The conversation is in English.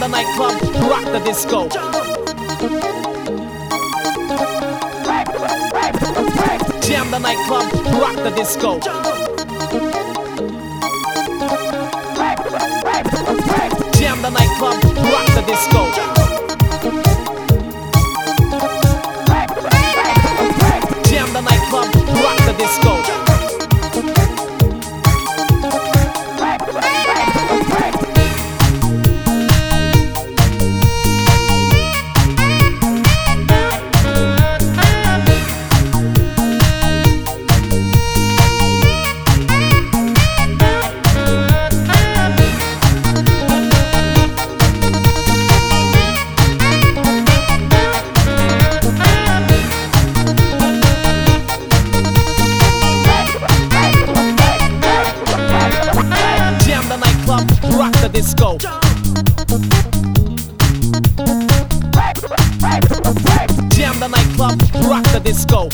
the nightclub, rock the disco. Jam the nightclub, rock the disco. Disco. Jam the nightclub, rock the disco.